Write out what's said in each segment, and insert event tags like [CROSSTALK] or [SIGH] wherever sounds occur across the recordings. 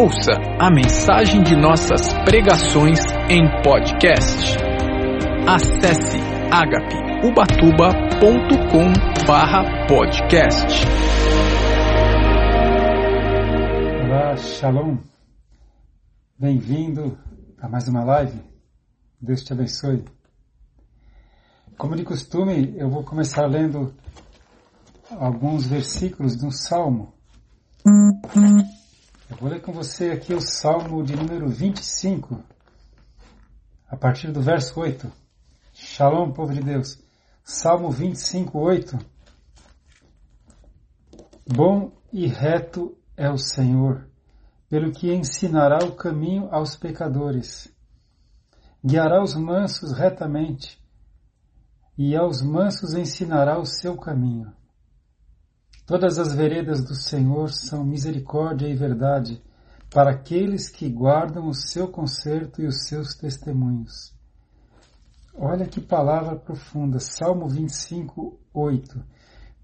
Ouça a mensagem de nossas pregações em podcast. Acesse agapeubatuba.com barra podcast. Olá, Shalom. Bem-vindo a mais uma live. Deus te abençoe. Como de costume, eu vou começar lendo alguns versículos de um salmo. Eu vou ler com você aqui o salmo de número 25, a partir do verso 8. Shalom, povo de Deus. Salmo 25, 8. Bom e reto é o Senhor, pelo que ensinará o caminho aos pecadores. Guiará os mansos retamente, e aos mansos ensinará o seu caminho. Todas as veredas do Senhor são misericórdia e verdade para aqueles que guardam o seu conserto e os seus testemunhos. Olha que palavra profunda, Salmo 25, 8.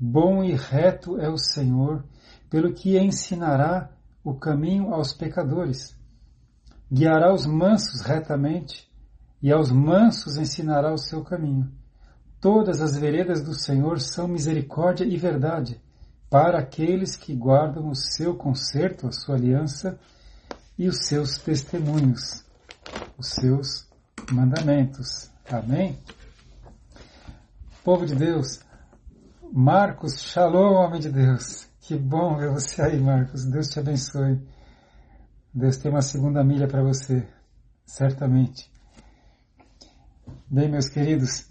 Bom e reto é o Senhor, pelo que ensinará o caminho aos pecadores. Guiará os mansos retamente, e aos mansos ensinará o seu caminho. Todas as veredas do Senhor são misericórdia e verdade para aqueles que guardam o seu conserto, a sua aliança e os seus testemunhos, os seus mandamentos. Amém? Povo de Deus, Marcos, shalom, homem de Deus. Que bom ver você aí, Marcos. Deus te abençoe. Deus tem uma segunda milha para você, certamente. Bem, meus queridos,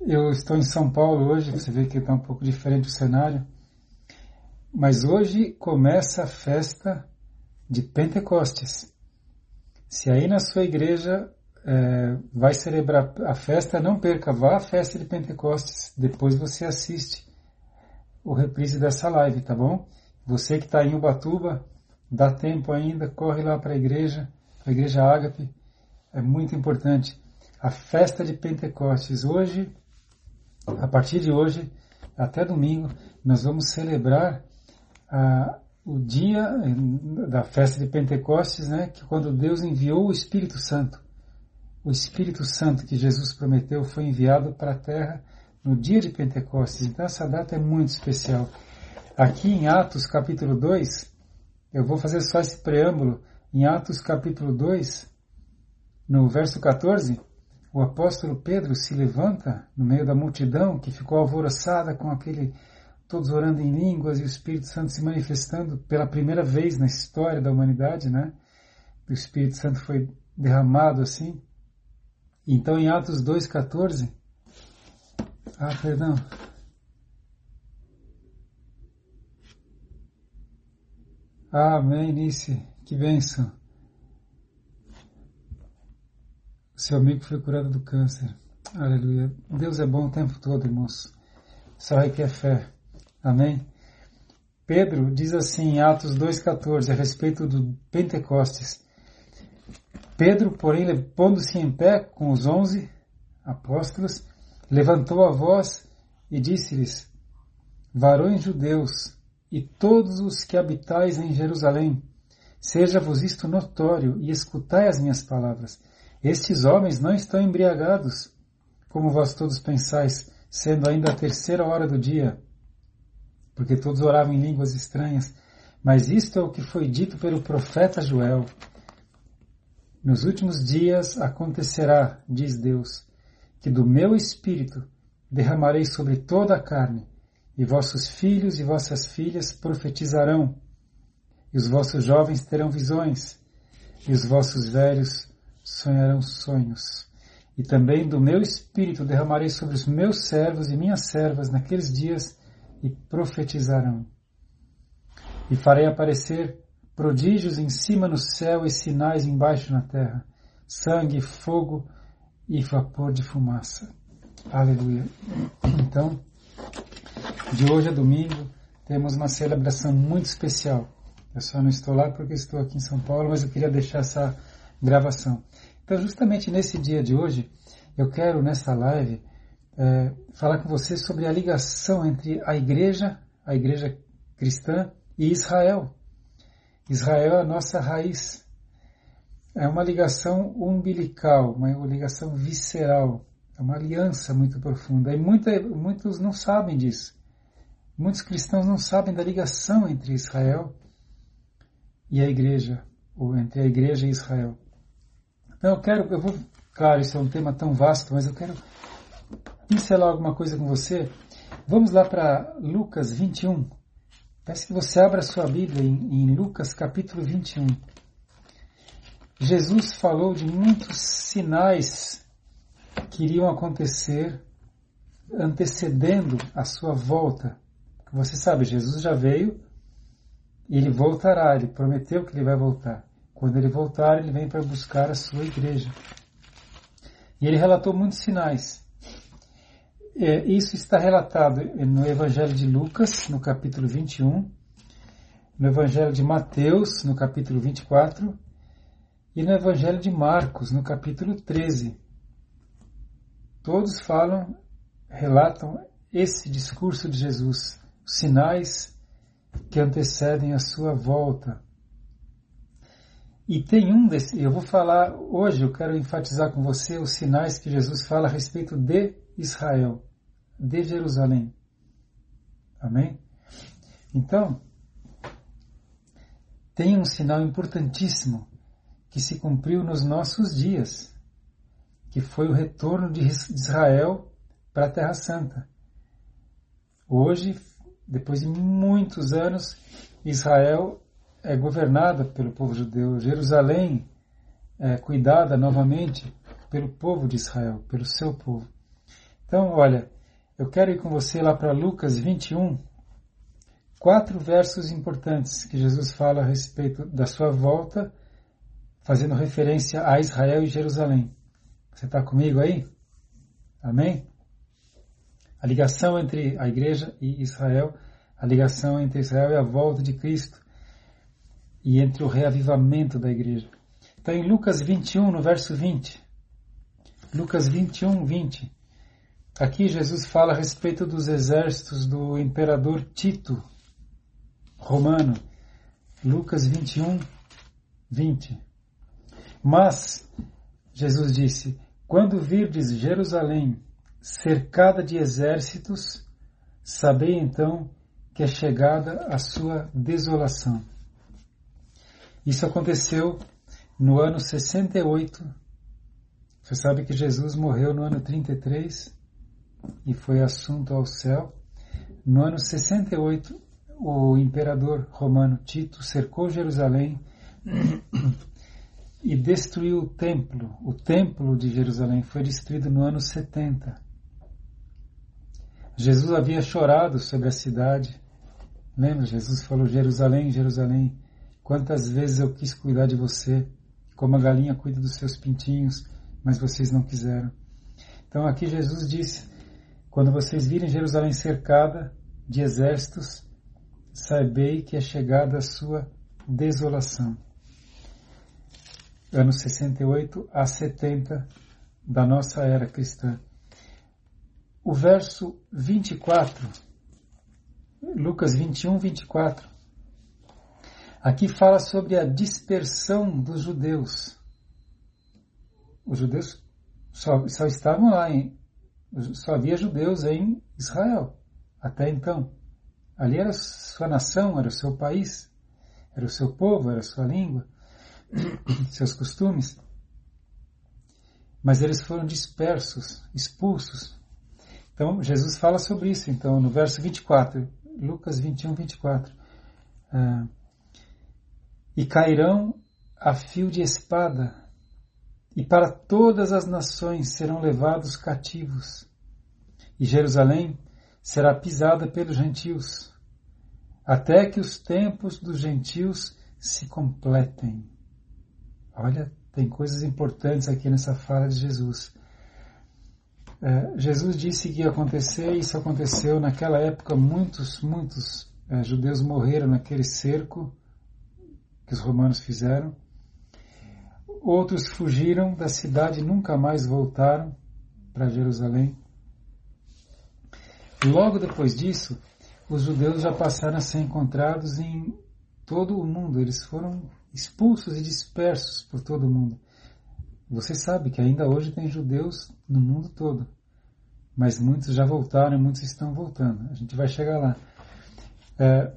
eu estou em São Paulo hoje, você vê que está um pouco diferente o cenário. Mas hoje começa a festa de Pentecostes. Se aí na sua igreja é, vai celebrar a festa, não perca, vá à festa de Pentecostes. Depois você assiste o reprise dessa live, tá bom? Você que está em Ubatuba, dá tempo ainda, corre lá para a igreja, a igreja Ágape. É muito importante. A festa de Pentecostes. Hoje, a partir de hoje, até domingo, nós vamos celebrar o dia da festa de Pentecostes, né, que quando Deus enviou o Espírito Santo, o Espírito Santo que Jesus prometeu foi enviado para a terra no dia de Pentecostes. Então essa data é muito especial. Aqui em Atos capítulo 2, eu vou fazer só esse preâmbulo. Em Atos capítulo 2, no verso 14, o apóstolo Pedro se levanta no meio da multidão que ficou alvoroçada com aquele todos orando em línguas e o Espírito Santo se manifestando pela primeira vez na história da humanidade, né? O Espírito Santo foi derramado assim. Então em Atos 2:14, ah, perdão. Amém, Nice, que bênção. Seu amigo foi curado do câncer. Aleluia. Deus é bom o tempo todo, irmãos. Só requer fé. Amém? Pedro diz assim em Atos 2,14 a respeito do Pentecostes. Pedro, porém, pondo-se em pé com os onze apóstolos, levantou a voz e disse-lhes: Varões judeus e todos os que habitais em Jerusalém, seja-vos isto notório e escutai as minhas palavras. Estes homens não estão embriagados, como vós todos pensais, sendo ainda a terceira hora do dia porque todos oravam em línguas estranhas. Mas isto é o que foi dito pelo profeta Joel. Nos últimos dias acontecerá, diz Deus, que do meu espírito derramarei sobre toda a carne, e vossos filhos e vossas filhas profetizarão, e os vossos jovens terão visões, e os vossos velhos sonharão sonhos. E também do meu espírito derramarei sobre os meus servos e minhas servas naqueles dias e profetizarão. E farei aparecer prodígios em cima no céu e sinais embaixo na terra, sangue, fogo e vapor de fumaça. Aleluia. Então, de hoje a domingo, temos uma celebração muito especial. Eu só não estou lá porque estou aqui em São Paulo, mas eu queria deixar essa gravação. Então, justamente nesse dia de hoje, eu quero, nessa live, é, falar com você sobre a ligação entre a igreja, a igreja cristã e Israel. Israel é a nossa raiz. É uma ligação umbilical, uma ligação visceral. É uma aliança muito profunda. E muita, muitos não sabem disso. Muitos cristãos não sabem da ligação entre Israel e a igreja, ou entre a igreja e Israel. Então eu quero, eu vou, claro, isso é um tema tão vasto, mas eu quero pincelar alguma coisa com você. Vamos lá para Lucas 21. Peço que você abra sua Bíblia em, em Lucas capítulo 21. Jesus falou de muitos sinais que iriam acontecer antecedendo a sua volta. Você sabe, Jesus já veio e ele voltará, ele prometeu que ele vai voltar. Quando ele voltar, ele vem para buscar a sua igreja. E ele relatou muitos sinais. É, isso está relatado no Evangelho de Lucas, no capítulo 21, no Evangelho de Mateus, no capítulo 24, e no Evangelho de Marcos, no capítulo 13. Todos falam, relatam esse discurso de Jesus, os sinais que antecedem a sua volta. E tem um desses, eu vou falar hoje, eu quero enfatizar com você os sinais que Jesus fala a respeito de Israel de Jerusalém. Amém? Então, tem um sinal importantíssimo que se cumpriu nos nossos dias, que foi o retorno de Israel para a Terra Santa. Hoje, depois de muitos anos, Israel é governada pelo povo judeu, Jerusalém é cuidada novamente pelo povo de Israel, pelo seu povo. Então, olha, eu quero ir com você lá para Lucas 21, quatro versos importantes que Jesus fala a respeito da sua volta, fazendo referência a Israel e Jerusalém. Você está comigo aí? Amém? A ligação entre a igreja e Israel, a ligação entre Israel e a volta de Cristo, e entre o reavivamento da igreja. Está em Lucas 21, no verso 20. Lucas 21, 20. Aqui Jesus fala a respeito dos exércitos do imperador Tito, romano, Lucas 21, 20. Mas, Jesus disse, quando virdes Jerusalém cercada de exércitos, sabei então que é chegada a sua desolação. Isso aconteceu no ano 68. Você sabe que Jesus morreu no ano 33 e foi assunto ao céu. No ano 68, o imperador romano Tito cercou Jerusalém e destruiu o templo. O templo de Jerusalém foi destruído no ano 70. Jesus havia chorado sobre a cidade. Lembra? Jesus falou: Jerusalém, Jerusalém, quantas vezes eu quis cuidar de você, como a galinha cuida dos seus pintinhos, mas vocês não quiseram. Então aqui Jesus disse: quando vocês virem Jerusalém cercada de exércitos, saibei que é chegada a sua desolação. Anos 68 a 70 da nossa era cristã. O verso 24, Lucas 21, 24, aqui fala sobre a dispersão dos judeus. Os judeus só, só estavam lá em só havia judeus em Israel, até então. Ali era sua nação, era o seu país, era o seu povo, era a sua língua, [CLEARS THROAT] seus costumes. Mas eles foram dispersos, expulsos. Então, Jesus fala sobre isso, então, no verso 24, Lucas 21, 24. Ah, e cairão a fio de espada e para todas as nações serão levados cativos, e Jerusalém será pisada pelos gentios, até que os tempos dos gentios se completem. Olha, tem coisas importantes aqui nessa fala de Jesus. É, Jesus disse que ia acontecer, e isso aconteceu naquela época. Muitos, muitos é, judeus morreram naquele cerco que os romanos fizeram. Outros fugiram da cidade e nunca mais voltaram para Jerusalém. Logo depois disso, os judeus já passaram a ser encontrados em todo o mundo, eles foram expulsos e dispersos por todo o mundo. Você sabe que ainda hoje tem judeus no mundo todo, mas muitos já voltaram e muitos estão voltando. A gente vai chegar lá. É,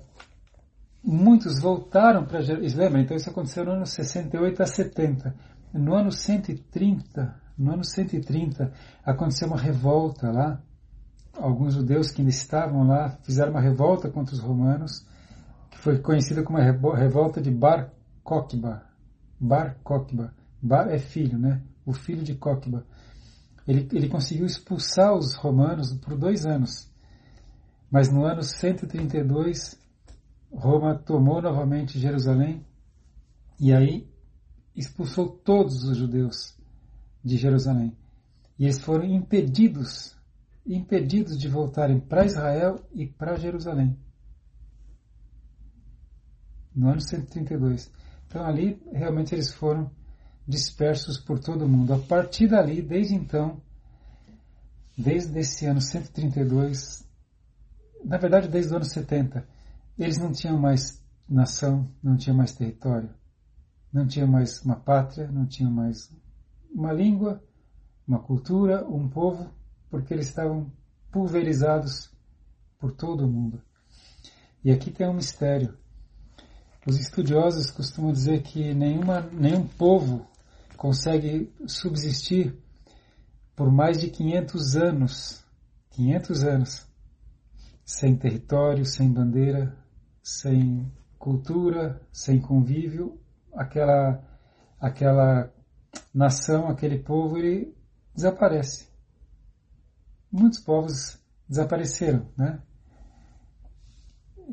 muitos voltaram para Jerusalém. Então isso aconteceu no ano 68 a 70. No ano 130, no ano 130 aconteceu uma revolta lá. Alguns judeus que ainda estavam lá fizeram uma revolta contra os romanos, que foi conhecida como a revolta de Bar Kokhba. Bar Kokhba. Bar é filho, né? O filho de Kokhba. Ele, ele conseguiu expulsar os romanos por dois anos. Mas no ano 132, Roma tomou novamente Jerusalém e aí expulsou todos os judeus de Jerusalém. E eles foram impedidos, impedidos de voltarem para Israel e para Jerusalém. No ano 132. Então ali realmente eles foram dispersos por todo o mundo. A partir dali, desde então, desde esse ano 132, na verdade desde o ano 70, eles não tinham mais nação, não tinham mais território, não tinham mais uma pátria, não tinham mais uma língua, uma cultura, um povo, porque eles estavam pulverizados por todo o mundo. E aqui tem um mistério. Os estudiosos costumam dizer que nenhuma, nenhum povo consegue subsistir por mais de 500 anos, 500 anos, sem território, sem bandeira, sem cultura, sem convívio, aquela aquela nação, aquele povo, ele desaparece. Muitos povos desapareceram, né?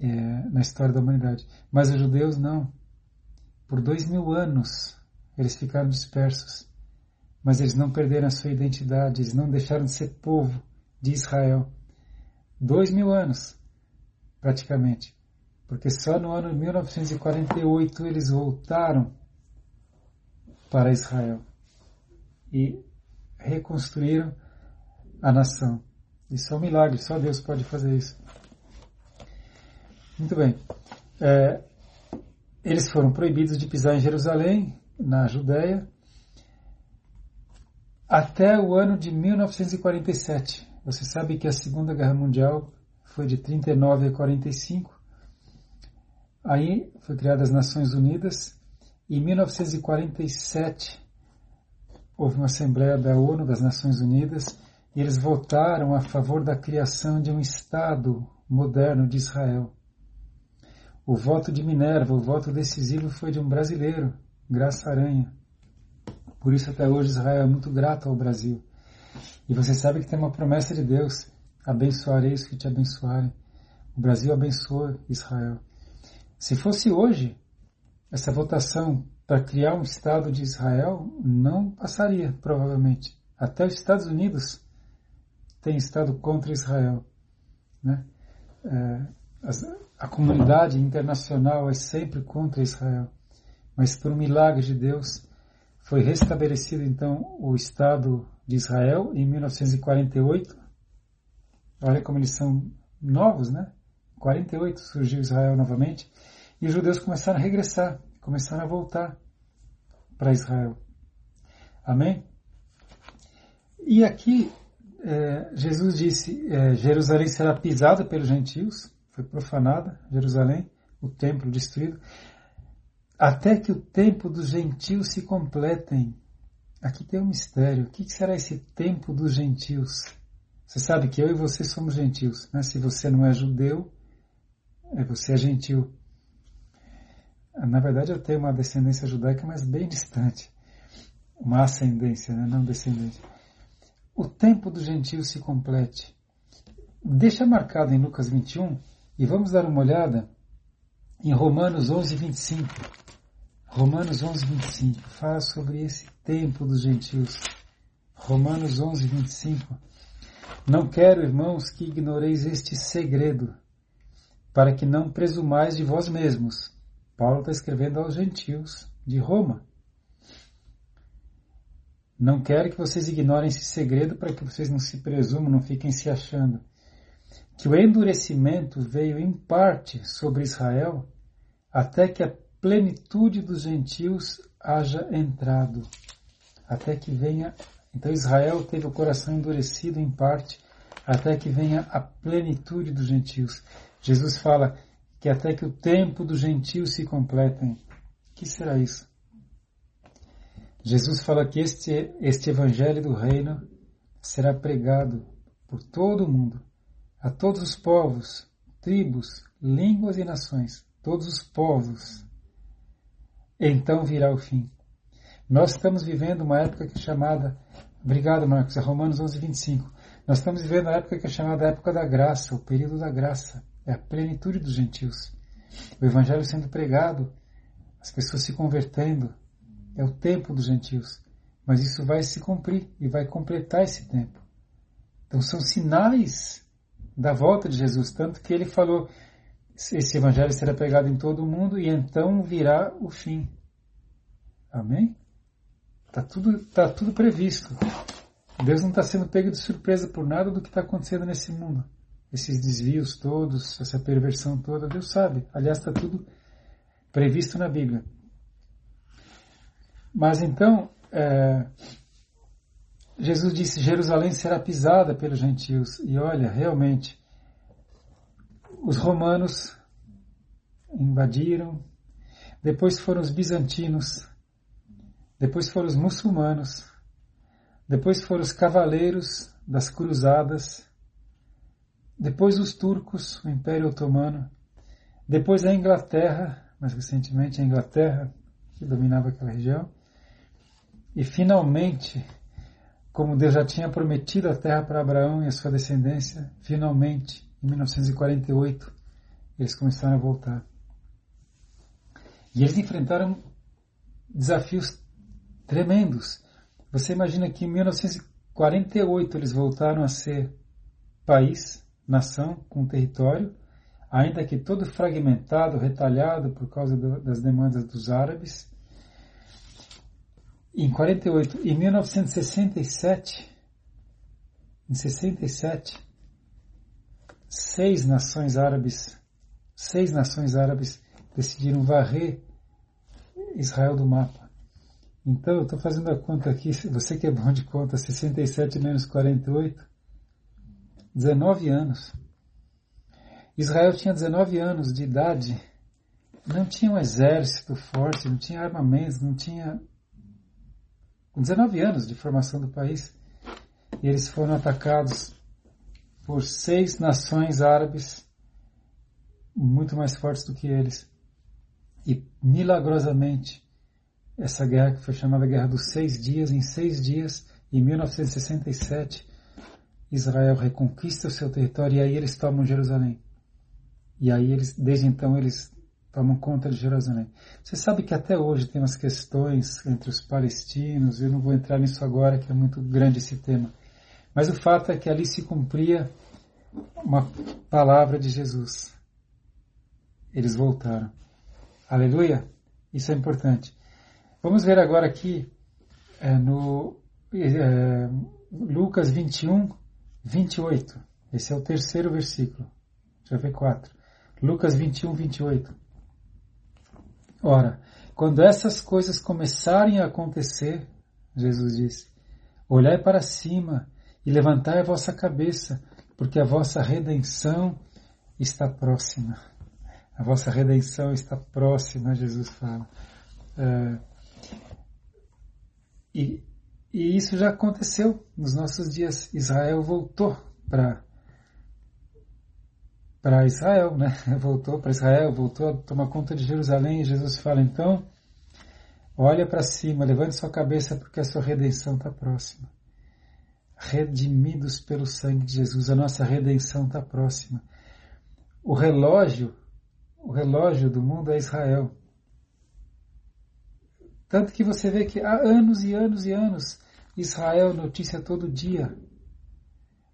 É, na história da humanidade. Mas os judeus não. Por dois mil anos eles ficaram dispersos, mas eles não perderam a sua identidade, eles não deixaram de ser povo de Israel. Dois mil anos, praticamente, porque só no ano 1948 eles voltaram para Israel e reconstruíram a nação. Isso é um milagre, só Deus pode fazer isso. Muito bem. É, eles foram proibidos de pisar em Jerusalém, na Judéia até o ano de 1947. Você sabe que a Segunda Guerra Mundial foi de 39 a 45. Aí foi criada as Nações Unidas e em 1947 houve uma assembleia da ONU, das Nações Unidas, e eles votaram a favor da criação de um Estado moderno de Israel. O voto de Minerva, o voto decisivo foi de um brasileiro, Graça Aranha. Por isso até hoje Israel é muito grato ao Brasil. E você sabe que tem uma promessa de Deus: abençoarei os que te abençoarem. O Brasil abençoa Israel. Se fosse hoje, essa votação para criar um Estado de Israel não passaria, provavelmente. Até os Estados Unidos têm Estado contra Israel. Né? É, a comunidade internacional é sempre contra Israel mas por um milagre de Deus foi restabelecido então o Estado de Israel em 1948. Olha como eles são novos, né? 48 surgiu Israel novamente e os judeus começaram a regressar, começaram a voltar para Israel. Amém? E aqui é, Jesus disse: é, Jerusalém será pisada pelos gentios, foi profanada Jerusalém, o templo destruído até que o tempo dos gentios se completem. Aqui tem um mistério. O que será esse tempo dos gentios? Você sabe que eu e você somos gentios. Né? Se você não é judeu, é você é gentil. Na verdade, eu tenho uma descendência judaica, mas bem distante. Uma ascendência, né? não descendente. O tempo dos gentios se complete. Deixa marcado em Lucas 21 e vamos dar uma olhada em Romanos 11, 25. Romanos 11, 25 fala sobre esse tempo dos gentios. Romanos 11, 25. Não quero, irmãos, que ignoreis este segredo, para que não presumais de vós mesmos. Paulo está escrevendo aos gentios de Roma. Não quero que vocês ignorem esse segredo para que vocês não se presumam, não fiquem se achando. Que o endurecimento veio em parte sobre Israel até que a plenitude dos gentios haja entrado, até que venha. Então Israel teve o coração endurecido em parte, até que venha a plenitude dos gentios. Jesus fala que até que o tempo dos gentios se completem. Que será isso? Jesus fala que este, este evangelho do reino será pregado por todo o mundo, a todos os povos, tribos, línguas e nações, todos os povos. Então virá o fim. Nós estamos vivendo uma época que é chamada, obrigado Marcos, é Romanos 11, 25. Nós estamos vivendo a época que é chamada época da graça, o período da graça, é a plenitude dos gentios. O evangelho sendo pregado, as pessoas se convertendo, é o tempo dos gentios. Mas isso vai se cumprir e vai completar esse tempo. Então são sinais da volta de Jesus, tanto que ele falou: esse evangelho será pregado em todo o mundo e então virá o fim. Amém? Está tudo, tá tudo previsto. Deus não está sendo pego de surpresa por nada do que está acontecendo nesse mundo. Esses desvios todos, essa perversão toda, Deus sabe. Aliás, está tudo previsto na Bíblia. Mas então, é, Jesus disse: Jerusalém será pisada pelos gentios. E olha, realmente, os romanos invadiram, depois foram os bizantinos, depois foram os muçulmanos, depois foram os cavaleiros das cruzadas, depois os turcos, o Império Otomano, depois a Inglaterra, mais recentemente a Inglaterra, que dominava aquela região, e finalmente, como Deus já tinha prometido a terra para Abraão e a sua descendência, finalmente, em 1948, eles começaram a voltar. E eles enfrentaram desafios tremendos. Você imagina que em 1948 eles voltaram a ser país, nação, com território, ainda que todo fragmentado, retalhado por causa do, das demandas dos árabes em 48, em 1967, em 67, seis nações árabes, seis nações árabes decidiram varrer Israel do mapa. Então, eu estou fazendo a conta aqui, [LAUGHS] você que é bom de conta, 67 menos 48, 19 anos. Israel tinha 19 anos de idade, não tinha um exército forte, não tinha armamentos, não tinha com 19 anos de formação do país, e eles foram atacados por seis nações árabes muito mais fortes do que eles. E milagrosamente, essa guerra que foi chamada Guerra dos Seis Dias, em seis dias, em 1967, Israel reconquista o seu território e aí eles tomam Jerusalém. E aí eles, desde então, eles tomam conta de Jerusalém. Você sabe que até hoje tem umas questões entre os palestinos, eu não vou entrar nisso agora, que é muito grande esse tema. Mas o fato é que ali se cumpria uma palavra de Jesus. Eles voltaram. Aleluia? Isso é importante. Vamos ver agora aqui é, no é, Lucas 21, 28. Esse é o terceiro versículo. Já vê quatro. Lucas 21, 28. Ora, quando essas coisas começarem a acontecer, Jesus disse, olhai para cima e levantai a vossa cabeça, porque a vossa redenção está próxima. A vossa redenção está próxima, Jesus fala. É, e, e isso já aconteceu nos nossos dias. Israel voltou para para Israel, né? [LAUGHS] Voltou para Israel, voltou a tomar conta de Jerusalém. E Jesus fala então: olha para cima, levante sua cabeça, porque a sua redenção está próxima. Redimidos pelo sangue de Jesus, a nossa redenção está próxima. O relógio, o relógio do mundo é Israel. Tanto que você vê que há anos e anos e anos Israel notícia todo dia.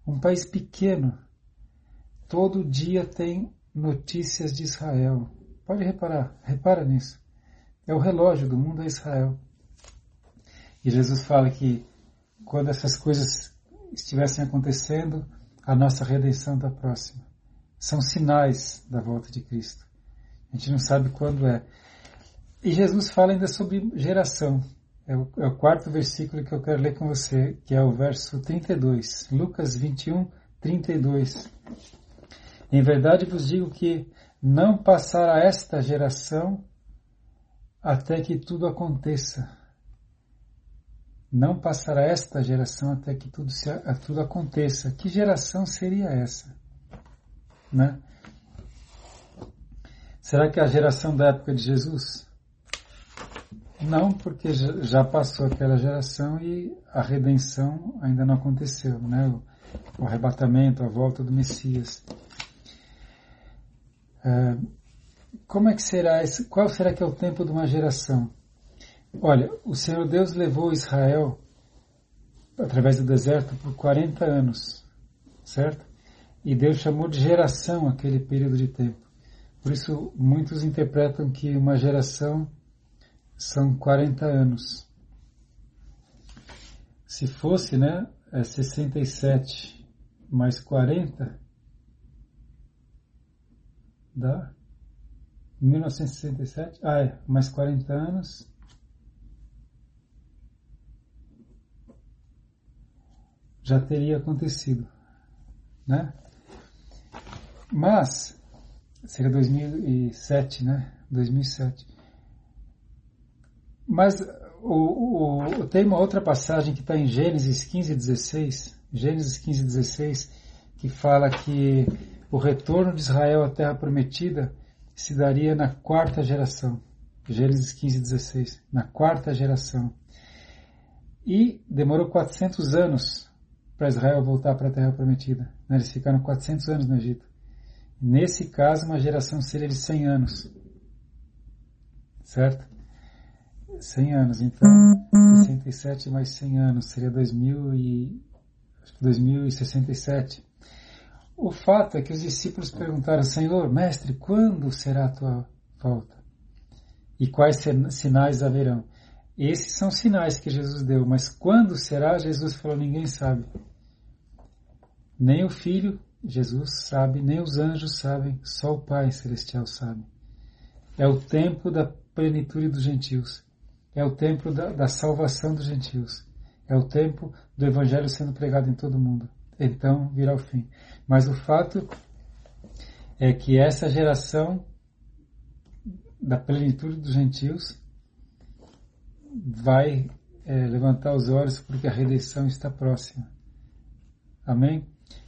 Um país pequeno, Todo dia tem notícias de Israel. Pode reparar, repara nisso. É o relógio do mundo é Israel. E Jesus fala que quando essas coisas estivessem acontecendo, a nossa redenção está próxima. São sinais da volta de Cristo. A gente não sabe quando é. E Jesus fala ainda sobre geração. É o, é o quarto versículo que eu quero ler com você, que é o verso 32. Lucas 21, 32. Em verdade vos digo que não passará esta geração até que tudo aconteça. Não passará esta geração até que tudo, se, tudo aconteça. Que geração seria essa? Né? Será que é a geração da época de Jesus? Não, porque já passou aquela geração e a redenção ainda não aconteceu, né? O, o arrebatamento, a volta do Messias. É, como é que será esse, qual será que é o tempo de uma geração? Olha, o Senhor Deus levou Israel através do deserto por 40 anos, certo? E Deus chamou de geração aquele período de tempo. Por isso, muitos interpretam que uma geração são 40 anos. Se fosse, né, é 67 mais 40, dá 1967, ah é, mais 40 anos, já teria acontecido, né? Mas, seria 2007, né? 2007. Mas o, o, tem uma outra passagem que está em Gênesis 15, 16, Gênesis 15, 16, que fala que o retorno de Israel à terra prometida se daria na quarta geração. Gênesis 15, 16, na quarta geração. E demorou 400 anos para Israel voltar para a terra prometida. Né? Eles ficaram 400 anos no Egito. Nesse caso, uma geração seria de 100 anos. Certo? 100 anos, então 67 mais 100 anos seria 2000 e, 2067. O fato é que os discípulos perguntaram, Senhor, mestre, quando será a tua volta? E quais sinais haverão? Esses são sinais que Jesus deu, mas quando será? Jesus falou, ninguém sabe. Nem o Filho, Jesus sabe, nem os anjos sabem, só o Pai Celestial sabe. É o tempo da plenitude dos gentios. É o tempo da, da salvação dos gentios. É o tempo do Evangelho sendo pregado em todo o mundo. Então virá o fim. Mas o fato é que essa geração da plenitude dos gentios vai é, levantar os olhos porque a redenção está próxima. Amém?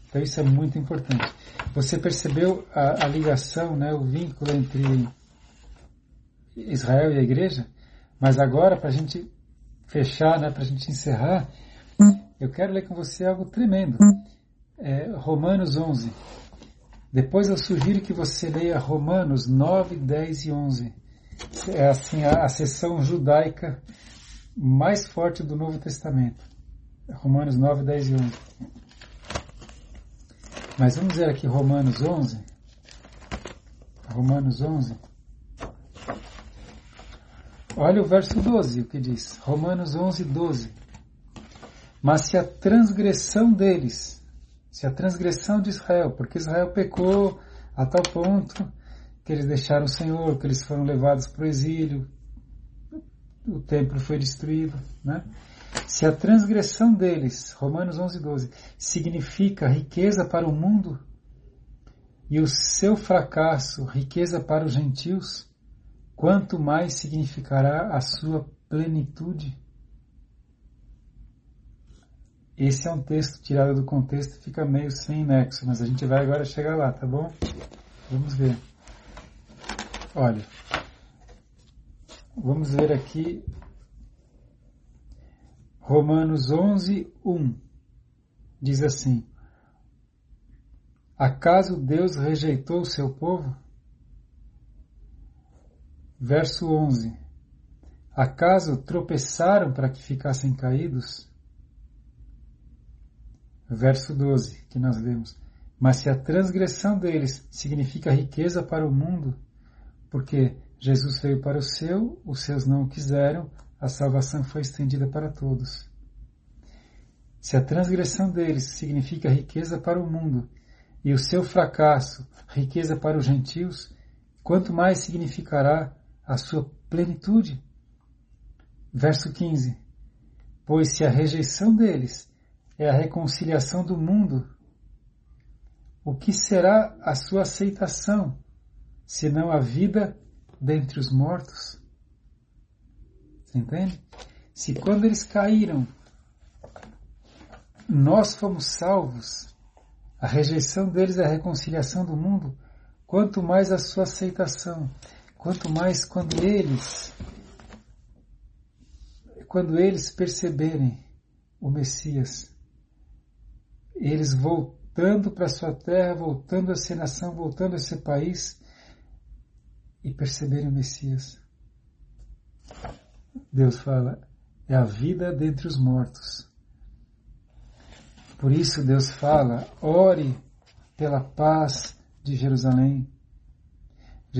Então isso é muito importante. Você percebeu a, a ligação, né, o vínculo entre Israel e a igreja? Mas agora, para a gente fechar, né, para a gente encerrar, eu quero ler com você algo tremendo. É, Romanos 11. Depois eu sugiro que você leia Romanos 9, 10 e 11 é assim a, a seção judaica mais forte do Novo Testamento. Romanos 9, 10 e 11. Mas vamos ver aqui Romanos 11. Romanos 11. Olha o verso 12, o que diz. Romanos 11, 12. Mas se a transgressão deles, se a transgressão de Israel, porque Israel pecou a tal ponto que eles deixaram o Senhor, que eles foram levados para o exílio, o templo foi destruído, né? Se a transgressão deles, Romanos 11, 12, significa riqueza para o mundo e o seu fracasso riqueza para os gentios, quanto mais significará a sua plenitude? Esse é um texto tirado do contexto, fica meio sem nexo, mas a gente vai agora chegar lá, tá bom? Vamos ver. Olha, vamos ver aqui Romanos 11, 1. Diz assim: Acaso Deus rejeitou o seu povo? Verso 11: Acaso tropeçaram para que ficassem caídos? Verso 12, que nós lemos: Mas se a transgressão deles significa riqueza para o mundo, porque Jesus veio para o seu, os seus não o quiseram, a salvação foi estendida para todos. Se a transgressão deles significa riqueza para o mundo e o seu fracasso riqueza para os gentios, quanto mais significará a sua plenitude. Verso 15: Pois se a rejeição deles é a reconciliação do mundo, o que será a sua aceitação, senão a vida dentre os mortos? Você entende? Se quando eles caíram, nós fomos salvos, a rejeição deles é a reconciliação do mundo, quanto mais a sua aceitação, quanto mais quando eles quando eles perceberem o Messias, eles voltando para sua terra, voltando a ser nação, voltando a ser país e perceberem o Messias. Deus fala, é a vida dentre os mortos. Por isso Deus fala, ore pela paz de Jerusalém.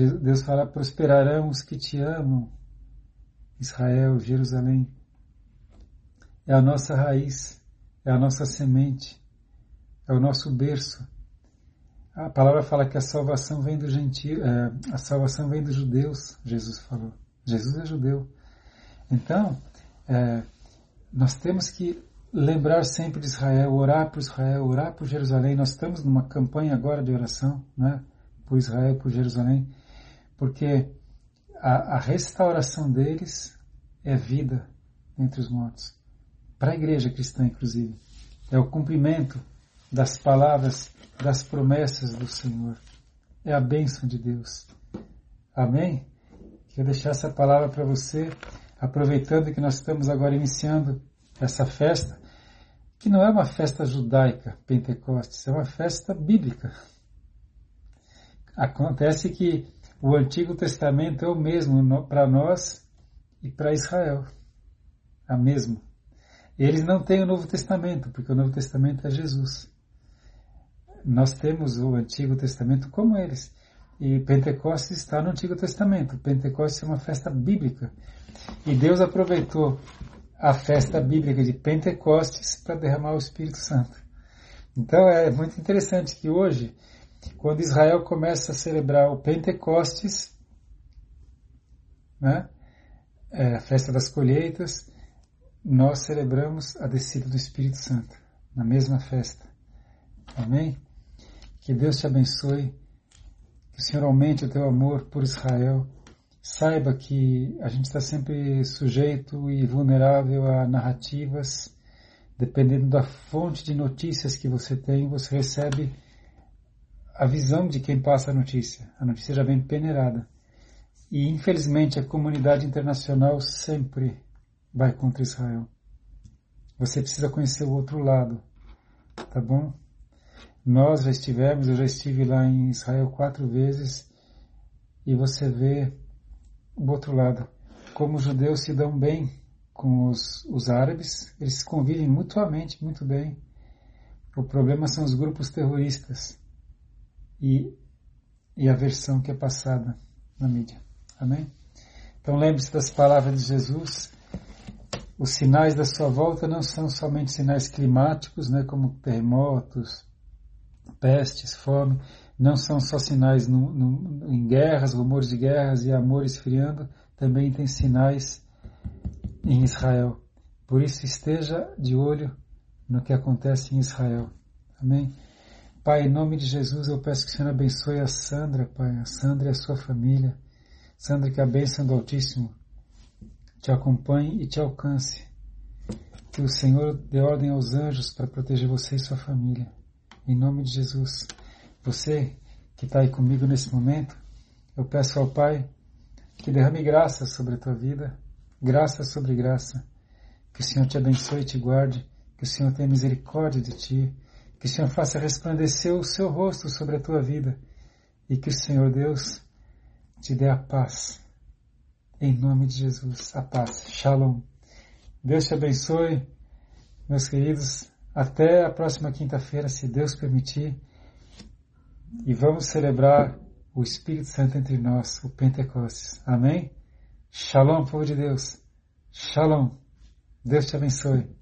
Deus fala, prosperarão os que te amam, Israel, Jerusalém. É a nossa raiz, é a nossa semente, é o nosso berço. A palavra fala que a salvação vem do gentio, é, a salvação vem dos judeus, Jesus falou. Jesus é judeu. Então, é, nós temos que lembrar sempre de Israel, orar por Israel, orar por Jerusalém. Nós estamos numa campanha agora de oração, né, por Israel, por Jerusalém, porque a, a restauração deles é vida entre os mortos. Para a igreja cristã, inclusive. É o cumprimento das palavras, das promessas do Senhor. É a bênção de Deus. Amém? Quero deixar essa palavra para você aproveitando que nós estamos agora iniciando essa festa, que não é uma festa judaica, Pentecostes, é uma festa bíblica. Acontece que o Antigo Testamento é o mesmo para nós e para Israel. É o mesmo. Eles não têm o Novo Testamento, porque o Novo Testamento é Jesus. Nós temos o Antigo Testamento como eles. E Pentecostes está no Antigo Testamento. Pentecostes é uma festa bíblica. E Deus aproveitou a festa bíblica de Pentecostes para derramar o Espírito Santo. Então é muito interessante que hoje, quando Israel começa a celebrar o Pentecostes, né, é a festa das colheitas, nós celebramos a descida do Espírito Santo na mesma festa. Amém? Que Deus te abençoe, que o Senhor aumente o teu amor por Israel Saiba que a gente está sempre sujeito e vulnerável a narrativas. Dependendo da fonte de notícias que você tem, você recebe a visão de quem passa a notícia. A notícia já vem peneirada. E infelizmente a comunidade internacional sempre vai contra Israel. Você precisa conhecer o outro lado, tá bom? Nós já estivemos, eu já estive lá em Israel quatro vezes e você vê do outro lado, como os judeus se dão bem com os, os árabes, eles convivem mutuamente muito bem. O problema são os grupos terroristas e, e a versão que é passada na mídia. Amém? Então lembre-se das palavras de Jesus. Os sinais da sua volta não são somente sinais climáticos, né, como terremotos, pestes, fome, não são só sinais no, no, em guerras, rumores de guerras e amor esfriando, também tem sinais em Israel. Por isso esteja de olho no que acontece em Israel. Amém? Pai, em nome de Jesus, eu peço que o Senhor abençoe a Sandra, Pai, a Sandra e a sua família. Sandra, que a bênção do Altíssimo te acompanhe e te alcance. Que o Senhor dê ordem aos anjos para proteger você e sua família. Em nome de Jesus. Você que está aí comigo nesse momento, eu peço ao Pai que derrame graça sobre a tua vida, graça sobre graça. Que o Senhor te abençoe e te guarde, que o Senhor tenha misericórdia de ti, que o Senhor faça resplandecer o seu rosto sobre a tua vida e que o Senhor Deus te dê a paz. Em nome de Jesus, a paz. Shalom. Deus te abençoe, meus queridos. Até a próxima quinta-feira, se Deus permitir e vamos celebrar o Espírito Santo entre nós, o Pentecostes. Amém? Shalom, povo de Deus. Shalom. Deus te abençoe.